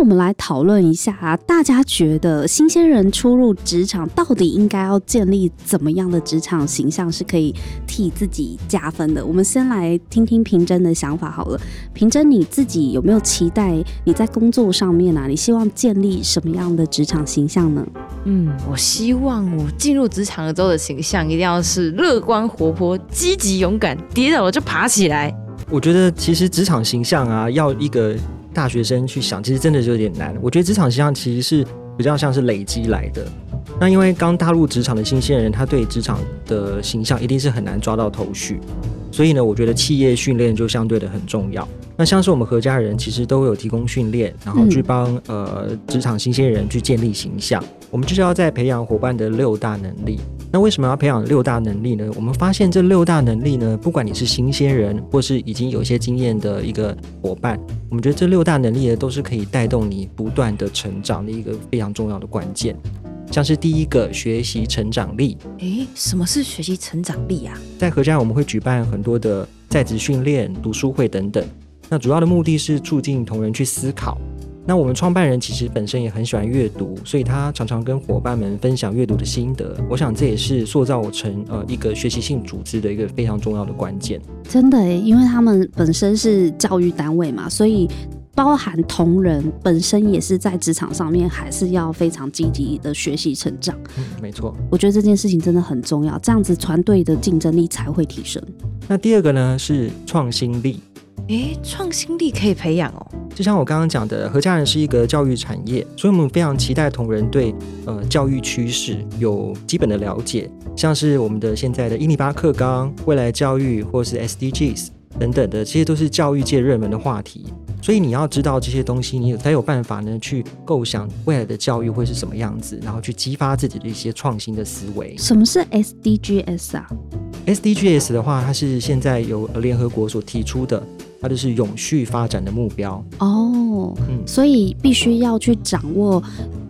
我们来讨论一下，啊大家觉得新鲜人初入职场，到底应该要建立怎么样的职场形象，是可以替自己加分的？我们先来听听平真的想法好了。平真，你自己有没有期待你在工作上面啊？你希望建立什么样的职场形象呢？嗯，我希望我进入职场之后的形象一定要是乐观、活泼、积极、勇敢，跌倒了就爬起来。我觉得其实职场形象啊，要一个。大学生去想，其实真的就有点难。我觉得职场形象其实是比较像是累积来的。那因为刚踏入职场的新鲜人，他对职场的形象一定是很难抓到头绪。所以呢，我觉得企业训练就相对的很重要。那像是我们何家人，其实都有提供训练，然后去帮呃职场新鲜人去建立形象。我们就是要在培养伙伴的六大能力。那为什么要培养六大能力呢？我们发现这六大能力呢，不管你是新鲜人，或是已经有一些经验的一个伙伴，我们觉得这六大能力呢，都是可以带动你不断的成长的一个非常重要的关键。像是第一个学习成长力，诶，什么是学习成长力啊？在合家我们会举办很多的在职训练、读书会等等，那主要的目的是促进同仁去思考。那我们创办人其实本身也很喜欢阅读，所以他常常跟伙伴们分享阅读的心得。我想这也是塑造成呃一个学习性组织的一个非常重要的关键。真的诶，因为他们本身是教育单位嘛，所以包含同仁本身也是在职场上面还是要非常积极的学习成长。嗯，没错。我觉得这件事情真的很重要，这样子团队的竞争力才会提升。那第二个呢是创新力。诶，创新力可以培养哦。就像我刚刚讲的，何家人是一个教育产业，所以我们非常期待同仁对呃教育趋势有基本的了解，像是我们的现在的伊尼巴克纲、未来教育或是 SDGs 等等的，这些都是教育界热门的话题。所以你要知道这些东西，你才有办法呢去构想未来的教育会是什么样子，然后去激发自己的一些创新的思维。什么是 SDGs 啊？SDGs 的话，它是现在由联合国所提出的。它就是永续发展的目标哦，嗯，所以必须要去掌握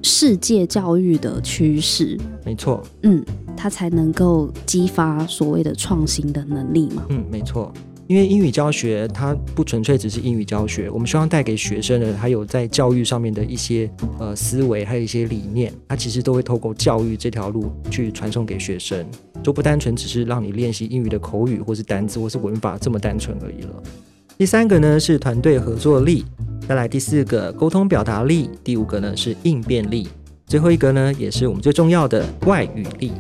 世界教育的趋势，没错，嗯，它才能够激发所谓的创新的能力嘛，嗯，没错，因为英语教学它不纯粹只是英语教学，我们希望带给学生的还有在教育上面的一些呃思维，还有一些理念，它其实都会透过教育这条路去传送给学生，就不单纯只是让你练习英语的口语或是单词或是文法这么单纯而已了。第三个呢是团队合作力，再来第四个沟通表达力，第五个呢是应变力，最后一个呢也是我们最重要的外语力。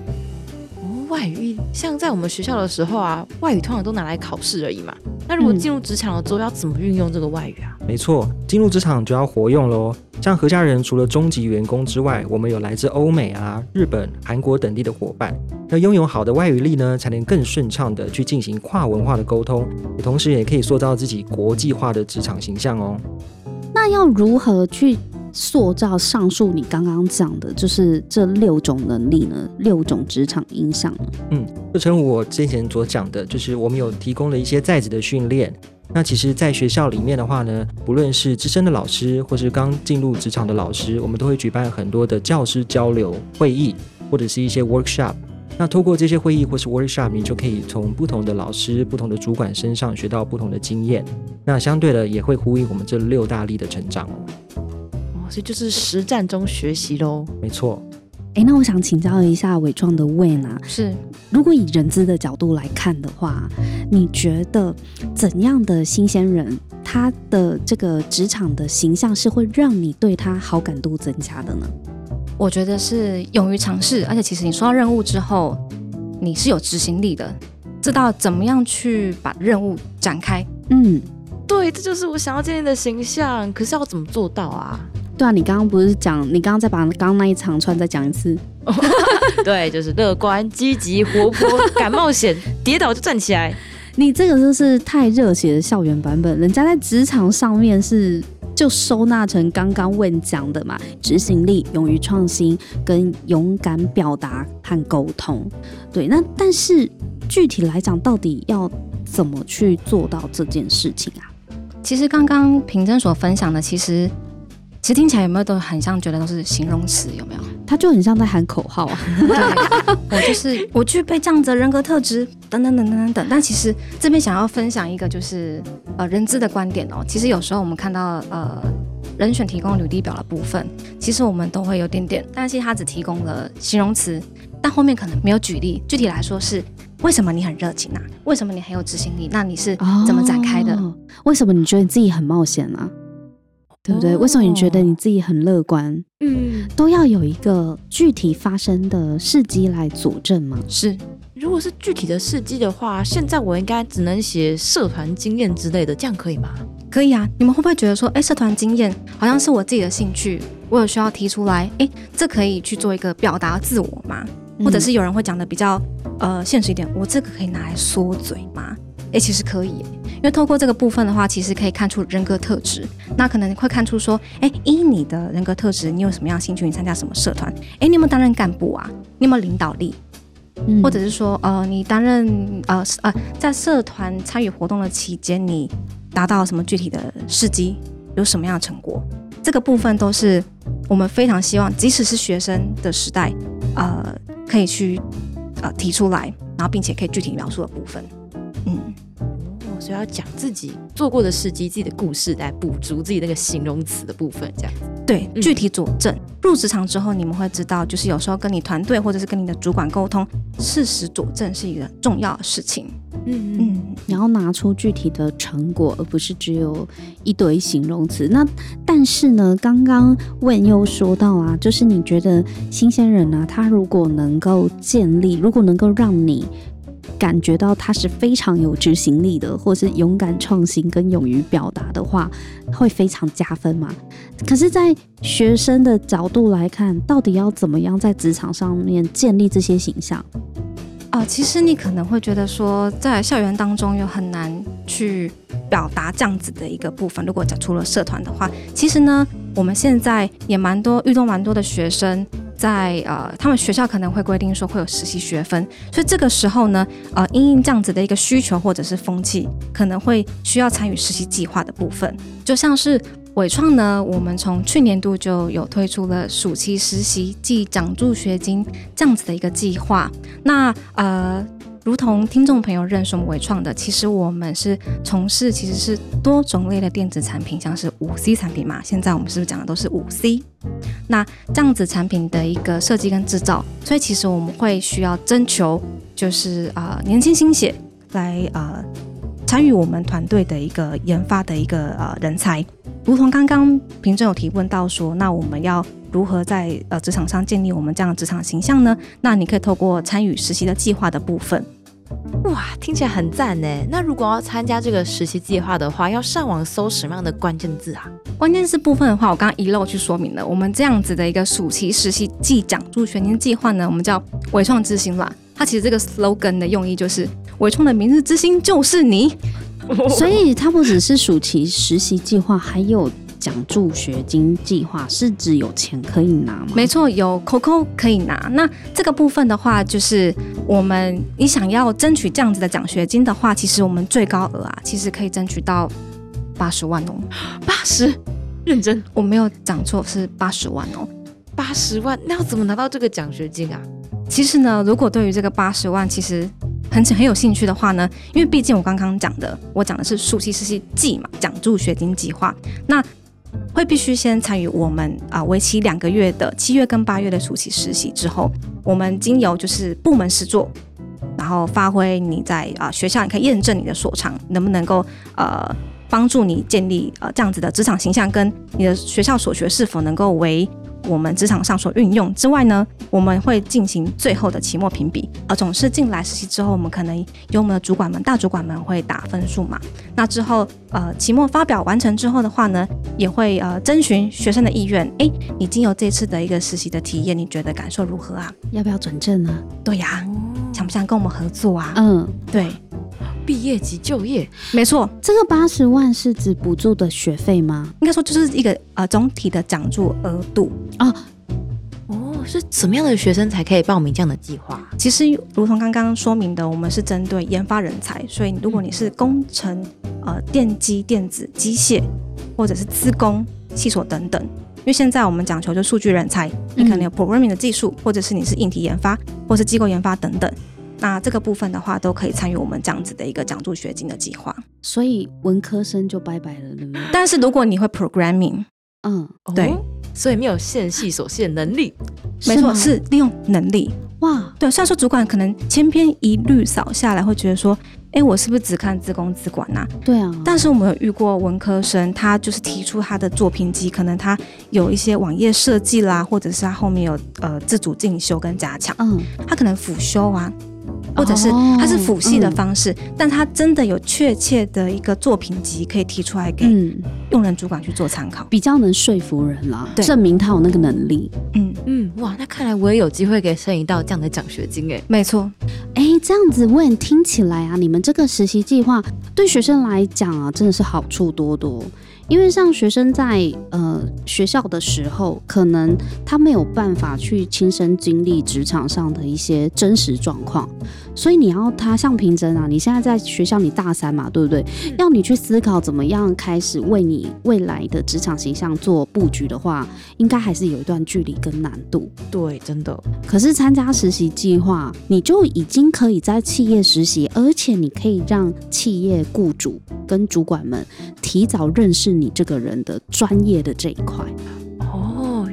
外语像在我们学校的时候啊，外语通常都拿来考试而已嘛。那如果进入职场了之后，要怎么运用这个外语啊？没错，进入职场就要活用喽。像何家人除了中级员工之外，我们有来自欧美啊、日本、韩国等地的伙伴。要拥有好的外语力呢，才能更顺畅的去进行跨文化的沟通，同时也可以塑造自己国际化的职场形象哦。那要如何去？塑造上述你刚刚讲的，就是这六种能力呢，六种职场影响。嗯，就成我之前所讲的，就是我们有提供了一些在职的训练。那其实，在学校里面的话呢，不论是资深的老师，或是刚进入职场的老师，我们都会举办很多的教师交流会议，或者是一些 workshop。那透过这些会议或是 workshop，你就可以从不同的老师、不同的主管身上学到不同的经验。那相对的，也会呼应我们这六大力的成长。所以就是实战中学习喽，没错。哎，那我想请教一下伟创的 Wayne 啊，是如果以人资的角度来看的话，你觉得怎样的新鲜人，他的这个职场的形象是会让你对他好感度增加的呢？我觉得是勇于尝试，而且其实你收到任务之后，你是有执行力的，知道怎么样去把任务展开。嗯，对，这就是我想要建立的形象。可是要怎么做到啊？对啊，你刚刚不是讲，你刚刚再把刚刚那一长串再讲一次。对，就是乐观、积极、活泼、敢冒险，跌倒就站起来。你这个就是太热血的校园版本，人家在职场上面是。就收纳成刚刚问讲的嘛，执行力、勇于创新跟勇敢表达和沟通。对，那但是具体来讲，到底要怎么去做到这件事情啊？其实刚刚平真所分享的，其实其实听起来有没有都很像，觉得都是形容词，有没有？他就很像在喊口号啊！对，我就是我具备这样子的人格特质，等等等等等等。但其实这边想要分享一个就是呃人资的观点哦。其实有时候我们看到呃人选提供履历表的部分，其实我们都会有点点担心他只提供了形容词，但后面可能没有举例。具体来说是为什么你很热情啊？为什么你很有执行力？那你是怎么展开的？为什么你觉得你自己很冒险啊？对不对？为什么你觉得你自己很乐观？嗯，都要有一个具体发生的事迹来佐证吗？是，如果是具体的事迹的话，现在我应该只能写社团经验之类的，这样可以吗？可以啊。你们会不会觉得说，哎，社团经验好像是我自己的兴趣，我有需要提出来？哎，这可以去做一个表达自我吗？或者是有人会讲的比较呃现实一点，我这个可以拿来缩嘴吗？哎，其实可以，因为透过这个部分的话，其实可以看出人格特质。那可能会看出说，哎，依你的人格特质，你有什么样兴趣？你参加什么社团？哎，你有没有担任干部啊？你有没有领导力？或者是说，呃，你担任呃呃，在社团参与活动的期间，你达到什么具体的事迹？有什么样的成果？这个部分都是我们非常希望，即使是学生的时代，呃，可以去呃提出来，然后并且可以具体描述的部分。嗯，所以要讲自己做过的事迹、自己的故事来补足自己那个形容词的部分，这样子对，具体佐证。入职场之后，你们会知道，就是有时候跟你团队或者是跟你的主管沟通，事实佐证是一个重要的事情。嗯嗯，你要拿出具体的成果，而不是只有一堆形容词。那但是呢，刚刚问又说到啊，就是你觉得新鲜人呢，他如果能够建立，如果能够让你。感觉到他是非常有执行力的，或是勇敢创新跟勇于表达的话，会非常加分嘛？可是，在学生的角度来看，到底要怎么样在职场上面建立这些形象？啊，其实你可能会觉得说，在校园当中又很难去表达这样子的一个部分。如果讲除了社团的话，其实呢，我们现在也蛮多遇到蛮多的学生。在呃，他们学校可能会规定说会有实习学分，所以这个时候呢，呃，因应这样子的一个需求或者是风气，可能会需要参与实习计划的部分。就像是伟创呢，我们从去年度就有推出了暑期实习即奖助学金这样子的一个计划。那呃。如同听众朋友认识我们伟创的，其实我们是从事其实是多种类的电子产品，像是五 C 产品嘛。现在我们是不是讲的都是五 C？那这样子产品的一个设计跟制造，所以其实我们会需要征求，就是啊年轻新血来啊参与我们团队的一个研发的一个呃人才。如同刚刚平正有提问到说，那我们要如何在呃职场上建立我们这样的职场形象呢？那你可以透过参与实习的计划的部分。哇，听起来很赞呢。那如果要参加这个实习计划的话，要上网搜什么样的关键字啊？关键字部分的话，我刚刚遗漏去说明了。我们这样子的一个暑期实习季奖助学年计划呢，我们叫伟创之星啦。它其实这个 slogan 的用意就是伟创的明日之星就是你。所以它不只是暑期实习计划，还有奖助学金计划，是指有钱可以拿吗？没错，有 COCO 可以拿。那这个部分的话，就是我们你想要争取这样子的奖学金的话，其实我们最高额啊，其实可以争取到八十万哦。八十，认真，我没有讲错，是八十万哦。八十万，那要怎么拿到这个奖学金啊？其实呢，如果对于这个八十万，其实。很很有兴趣的话呢，因为毕竟我刚刚讲的，我讲的是暑期实习季嘛，奖助学金计划，那会必须先参与我们啊为期两个月的七月跟八月的暑期实习之后，我们经由就是部门试做，然后发挥你在啊学校，你可以验证你的所长，能不能够呃帮助你建立呃这样子的职场形象，跟你的学校所学是否能够为。我们职场上所运用之外呢，我们会进行最后的期末评比。而总是进来实习之后，我们可能由我们的主管们、大主管们会打分数嘛。那之后，呃，期末发表完成之后的话呢，也会呃征询学生的意愿。哎，你经由这次的一个实习的体验，你觉得感受如何啊？要不要转正呢？对呀，想不想跟我们合作啊？嗯，对。毕业及就业，没错，这个八十万是指补助的学费吗？应该说就是一个呃总体的奖助额度啊。哦，是什么样的学生才可以报名这样的计划？其实如同刚刚说明的，我们是针对研发人才，所以如果你是工程、呃电机、电子、机械，或者是资工、系所等等，因为现在我们讲求就数据人才，你可能有 programming 的技术，或者是你是硬体研发，或是机构研发等等。那这个部分的话，都可以参与我们这样子的一个奖助学金的计划。所以文科生就拜拜了，对不对？但是如果你会 programming，嗯，对。哦所以没有限系所限能力。没错，是利用能力。哇，对，虽然说主管可能千篇一律扫下来，会觉得说，哎，我是不是只看自工自管呐、对啊，但是我们有遇过文科生，他就是提出他的作品集，可能他有一些网页设计啦，或者是他后面有呃自主进修跟加强，嗯，他可能辅修啊，或者是哦他是辅系的嗯方式，但他真的有确切的一个作品集可以提出来给嗯，用人主管去做参考。比较能说服人啦，对证明他有那个能力。嗯，嗯，哇，那看来我也有机会可以申请到这样的奖学金诶。没错，哎，这样子问听起来啊，你们这个实习计划对学生来讲啊，真的是好处多多。因为像学生在呃学校的时候，可能他没有办法去亲身经历职场上的一些真实状况，所以你要他像平真啊，你现在在学校你大三嘛，对不对？要你去思考怎么样开始为你未来的职场形象做布局的话，应该还是有一段距离跟难度。对，真的。可是参加实习计划，你就已经可以你在企业实习，而且你可以让企业雇主跟主管们提早认识你这个人的专业的这一块。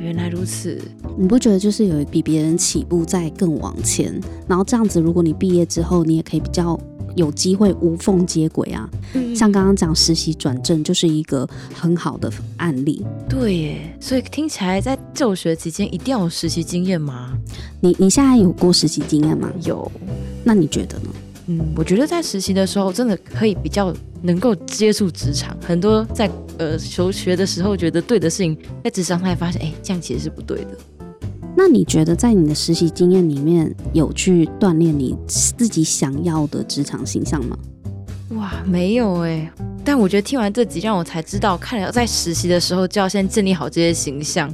哦，原来如此。你不觉得就是有比别人起步在更往前？然后这样子，如果你毕业之后，你也可以比较有机会无缝接轨啊。嗯像刚刚讲实习转正，就是一个很好的案例。对耶，所以听起来在就学期间一定要有实习经验吗？你你现在有过实习经验吗？有。那你觉得呢？嗯，我觉得在实习的时候，真的可以比较能够接触职场。很多在呃求学的时候觉得对的事情，在职场上才发现，哎，这样其实是不对的。那你觉得在你的实习经验里面，有去锻炼你自己想要的职场形象吗？哇，没有哎。但我觉得听完这集，让我才知道，看来要在实习的时候就要先建立好这些形象，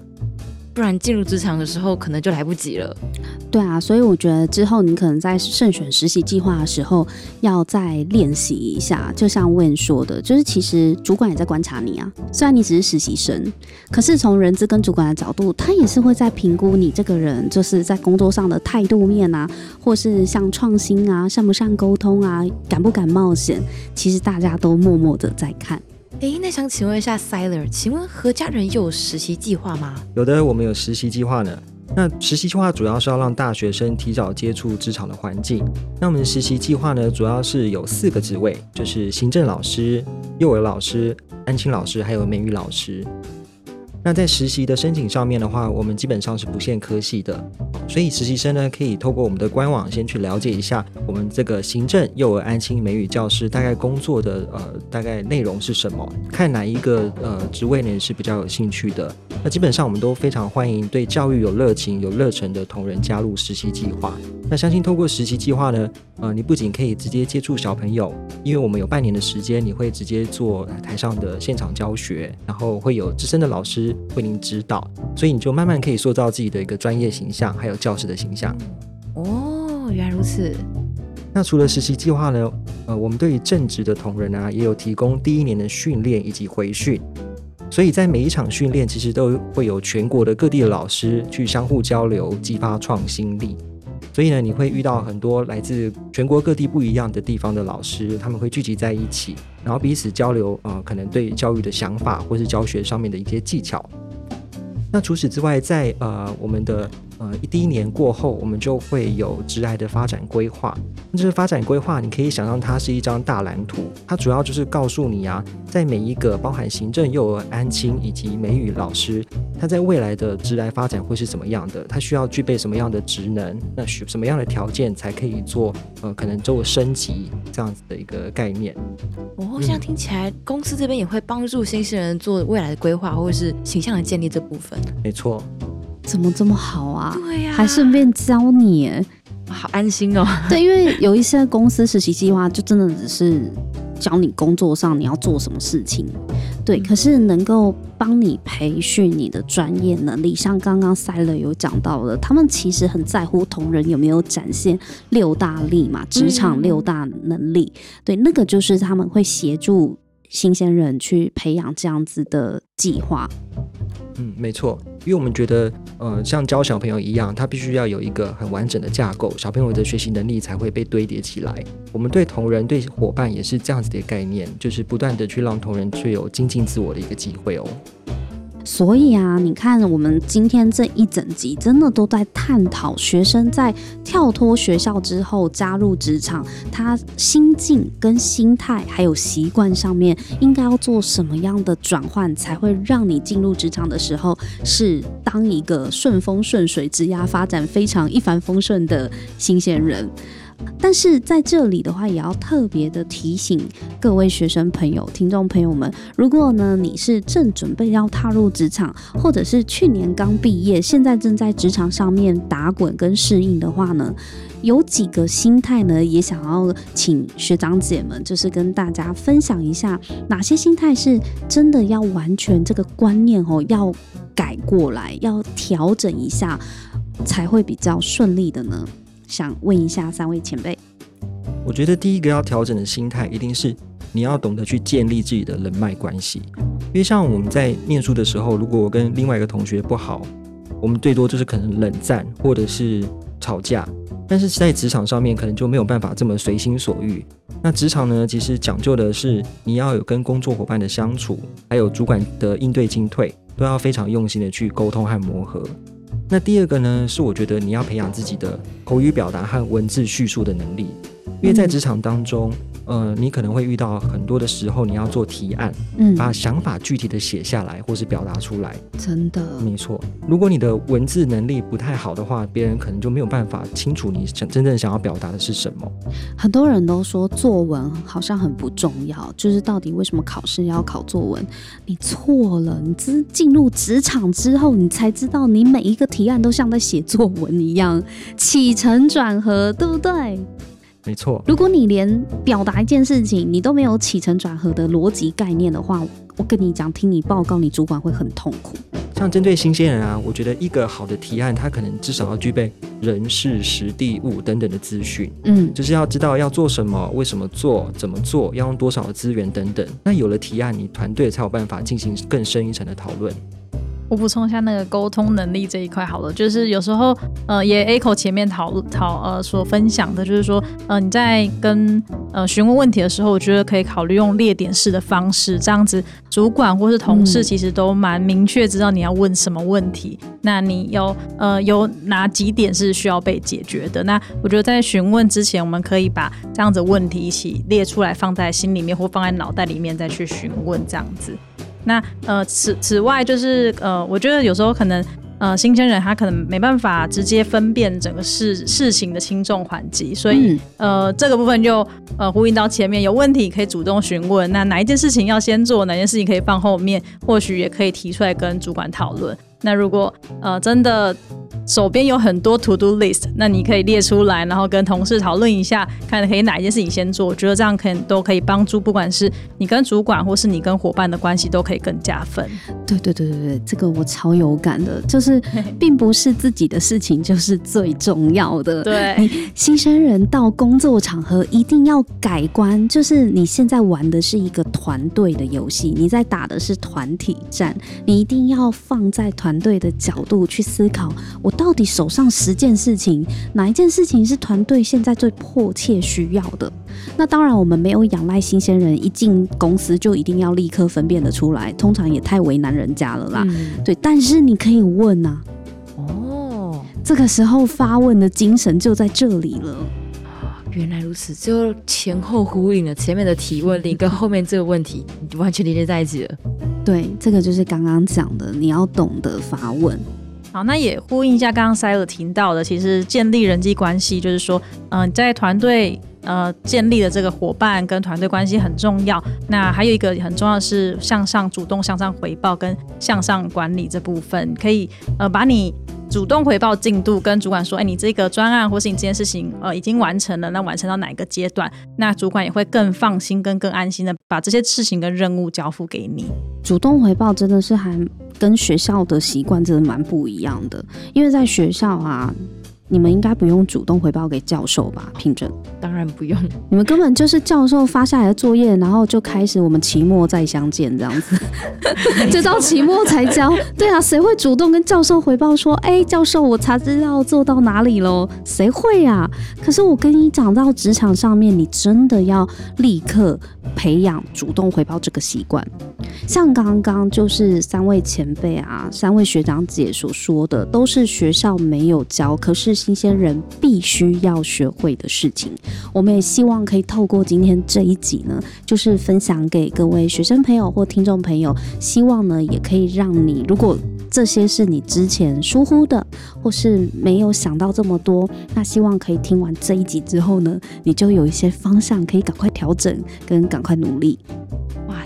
不然进入职场的时候可能就来不及了。对啊，所以我觉得之后你可能在慎选实习计划的时候，要再练习一下。就像 Wen 说的，就是其实主管也在观察你啊。虽然你只是实习生，可是从人资跟主管的角度，他也是会在评估你这个人，就是在工作上的态度面啊，或是像创新啊、善不善沟通啊、敢不敢冒险。其实大家都默默的在看。哎，那想请问一下 Siler，请问何家人有实习计划吗？有的，我们有实习计划呢。那实习计划主要是要让大学生提早接触职场的环境。那我们的实习计划呢，主要是有四个职位，就是行政老师、幼儿老师、安亲老师，还有美语老师。那在实习的申请上面的话，我们基本上是不限科系的，所以实习生呢可以透过我们的官网先去了解一下我们这个行政、幼儿、安心、美语教师大概工作的呃大概内容是什么，看哪一个呃职位呢是比较有兴趣的。那基本上我们都非常欢迎对教育有热情、有热忱的同仁加入实习计划。那相信透过实习计划呢，呃，你不仅可以直接接触小朋友，因为我们有半年的时间，你会直接做台上的现场教学，然后会有资深的老师为您指导，所以你就慢慢可以塑造自己的一个专业形象，还有教师的形象。哦，原来如此。那除了实习计划呢，呃，我们对于正职的同仁啊，也有提供第一年的训练以及回训。所以在每一场训练，其实都会有全国的各地的老师去相互交流，激发创新力。所以呢，你会遇到很多来自全国各地不一样的地方的老师，他们会聚集在一起，然后彼此交流，呃，可能对教育的想法或是教学上面的一些技巧。那除此之外，在呃我们的呃第一年过后，我们就会有职涯的发展规划。那这个发展规划，你可以想象它是一张大蓝图，它主要就是告诉你啊，在每一个包含行政、幼儿、安亲以及美语老师，他在未来的职涯发展会是怎么样的？他需要具备什么样的职能？那需什么样的条件才可以做呃可能做升级这样子的一个概念？哦，这样听起来，公司这边也会帮助新鲜人做未来的规划，或者是形象的建立这部分。没错。怎么这么好啊？对呀、还顺便教你耶，好安心哦。对，因为有一些公司实习计划就真的只是教你工作上你要做什么事情，对，可是能够帮你培训你的专业能力，像刚刚塞勒有讲到的，他们其实很在乎同仁有没有展现六大力嘛，职场六大能力，对，那个就是他们会协助新鲜人去培养这样子的计划。嗯，没错，因为我们觉得，呃，像教小朋友一样，他必须要有一个很完整的架构，小朋友的学习能力才会被堆叠起来。我们对同仁、对伙伴也是这样子的概念，就是不断的去让同仁具有精进自我的一个机会哦。所以啊，你看我们今天这一整集，真的都在探讨学生在跳脱学校之后加入职场，他心境跟心态还有习惯上面，应该要做什么样的转换，才会让你进入职场的时候是当一个顺风顺水、职涯发展非常一帆风顺的新鲜人。但是在这里的话，也要特别的提醒各位学生朋友、听众朋友们，如果呢你是正准备要踏入职场，或者是去年刚毕业，现在正在职场上面打滚跟适应的话呢，有几个心态呢，也想要请学长姐们，就是跟大家分享一下，哪些心态是真的要完全这个观念哦，要改过来，要调整一下，才会比较顺利的呢？想问一下三位前辈，我觉得第一个要调整的心态，一定是你要懂得去建立自己的人脉关系。因为像我们在念书的时候，如果我跟另外一个同学不好，我们最多就是可能冷战或者是吵架。但是在职场上面，可能就没有办法这么随心所欲。那职场呢，其实讲究的是你要有跟工作伙伴的相处，还有主管的应对进退，都要非常用心的去沟通和磨合。那第二个呢，是我觉得你要培养自己的口语表达和文字叙述的能力，因为在职场当中。呃，你可能会遇到很多的时候，你要做提案，嗯，把想法具体的写下来，或是表达出来。真的，没错。如果你的文字能力不太好的话，别人可能就没有办法清楚你想真正想要表达的是什么。很多人都说作文好像很不重要，就是到底为什么考试要考作文？你错了，你只进入职场之后，你才知道你每一个提案都像在写作文一样，起承转合，对不对？没错，如果你连表达一件事情你都没有起承转合的逻辑概念的话，我跟你讲，听你报告，你主管会很痛苦。像针对新鲜人啊，我觉得一个好的提案，他可能至少要具备人事、实地、物等等的资讯，嗯，就是要知道要做什么、为什么做、怎么做、要用多少的资源等等。那有了提案，你团队才有办法进行更深一层的讨论。我补充一下那个沟通能力这一块好了，就是有时候呃也 echo 前面讨讨呃所分享的，就是说呃你在跟呃询问问题的时候，我觉得可以考虑用列点式的方式，这样子主管或是同事其实都蛮明确知道你要问什么问题，那你有呃有哪几点是需要被解决的？那我觉得在询问之前，我们可以把这样子问题一起列出来，放在心里面或放在脑袋里面再去询问这样子。那呃，此此外就是呃，我觉得有时候可能呃，新鲜人他可能没办法直接分辨整个事事情的轻重缓急，所以呃，这个部分就呃呼应到前面有问题可以主动询问，那哪一件事情要先做，哪件事情可以放后面，或许也可以提出来跟主管讨论。那如果呃真的。手边有很多 to do list，那你可以列出来，然后跟同事讨论一下，看可以哪一件事情先做。我觉得这样可能都可以帮助，不管是你跟主管，或是你跟伙伴的关系，都可以更加分。对对对对对，这个我超有感的，就是并不是自己的事情就是最重要的。对，新生人到工作场合一定要改观，就是你现在玩的是一个团队的游戏，你在打的是团体战，你一定要放在团队的角度去思考。我到底手上十件事情，哪一件事情是团队现在最迫切需要的？那当然，我们没有仰赖新鲜人一进公司就一定要立刻分辨得出来，通常也太为难人家了啦。对，但是你可以问呐。哦，这个时候发问的精神就在这里了。原来如此，就前后呼应了前面的提问力跟后面这个问题完全连接在一起了。对，这个就是刚刚讲的，你要懂得发问。好，那也呼应一下刚刚塞尔提到的，其实建立人际关系，就是说，嗯，在团队呃建立的这个伙伴跟团队关系很重要。那还有一个很重要的是向上主动向上回报跟向上管理这部分，可以呃把你。主动回报进度，跟主管说，哎，你这个专案或是你这件事情，呃，已经完成了，那完成到哪一个阶段，那主管也会更放心、跟更安心的把这些事情跟任务交付给你。主动回报真的是还跟学校的习惯真的蛮不一样的，因为在学校啊。你们应该不用主动回报给教授吧？聘正，当然不用。你们根本就是教授发下来的作业，然后就开始我们期末再相见这样子，就到期末才交。对啊，谁会主动跟教授回报说，哎，教授，我查资料做到哪里喽？谁会啊？可是我跟你讲到职场上面，你真的要立刻培养主动回报这个习惯。像刚刚就是三位前辈啊，三位学长姐所说的，都是学校没有教，可是。新鲜人必须要学会的事情，我们也希望可以透过今天这一集呢，就是分享给各位学生朋友或听众朋友，希望呢也可以让你，如果这些是你之前疏忽的，或是没有想到这么多，那希望可以听完这一集之后呢，你就有一些方向可以赶快调整跟赶快努力。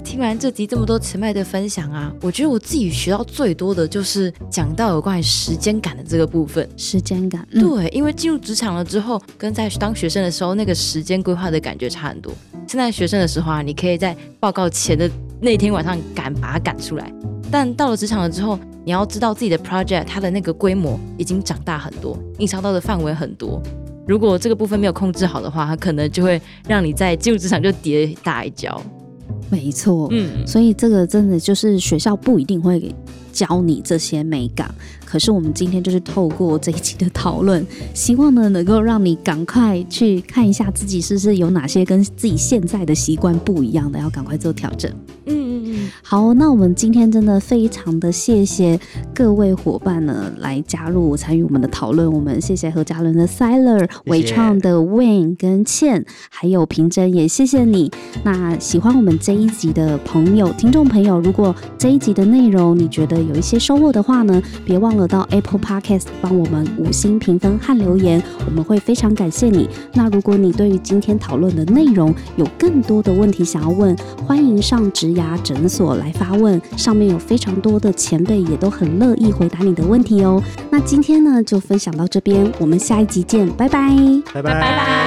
哇，听完这集这么多前辈的分享啊，我觉得我自己学到最多的就是讲到有关于时间感的这个部分。时间感，对，因为进入职场了之后，跟在当学生的时候那个时间规划的感觉差很多。现在学生的时候啊，你可以在报告前的那天晚上赶把它赶出来，但到了职场了之后，你要知道自己的 project 它的那个规模已经长大很多，影响到的范围很多。如果这个部分没有控制好的话，它可能就会让你在进入职场就跌大一跤。没错，嗯，所以这个真的就是学校不一定会教你这些美感，可是我们今天就是透过这一期的讨论，希望呢能够让你赶快去看一下自己是不是有哪些跟自己现在的习惯不一样的，要赶快做调整。嗯。好，那我们今天真的非常的谢谢各位伙伴呢，来加入参与我们的讨论。我们谢谢何嘉伦的 s i l e r 伟创的 Win 跟倩，还有平真，也谢谢你。那喜欢我们这一集的朋友、听众朋友，如果这一集的内容你觉得有一些收获的话呢，别忘了到 Apple Podcast 帮我们五星评分和留言，我们会非常感谢你。那如果你对于今天讨论的内容有更多的问题想要问，欢迎上植牙诊所。所来发问，上面有非常多的前辈，也都很乐意回答你的问题哦。那今天呢，就分享到这边，我们下一集见，拜拜，拜拜，拜拜。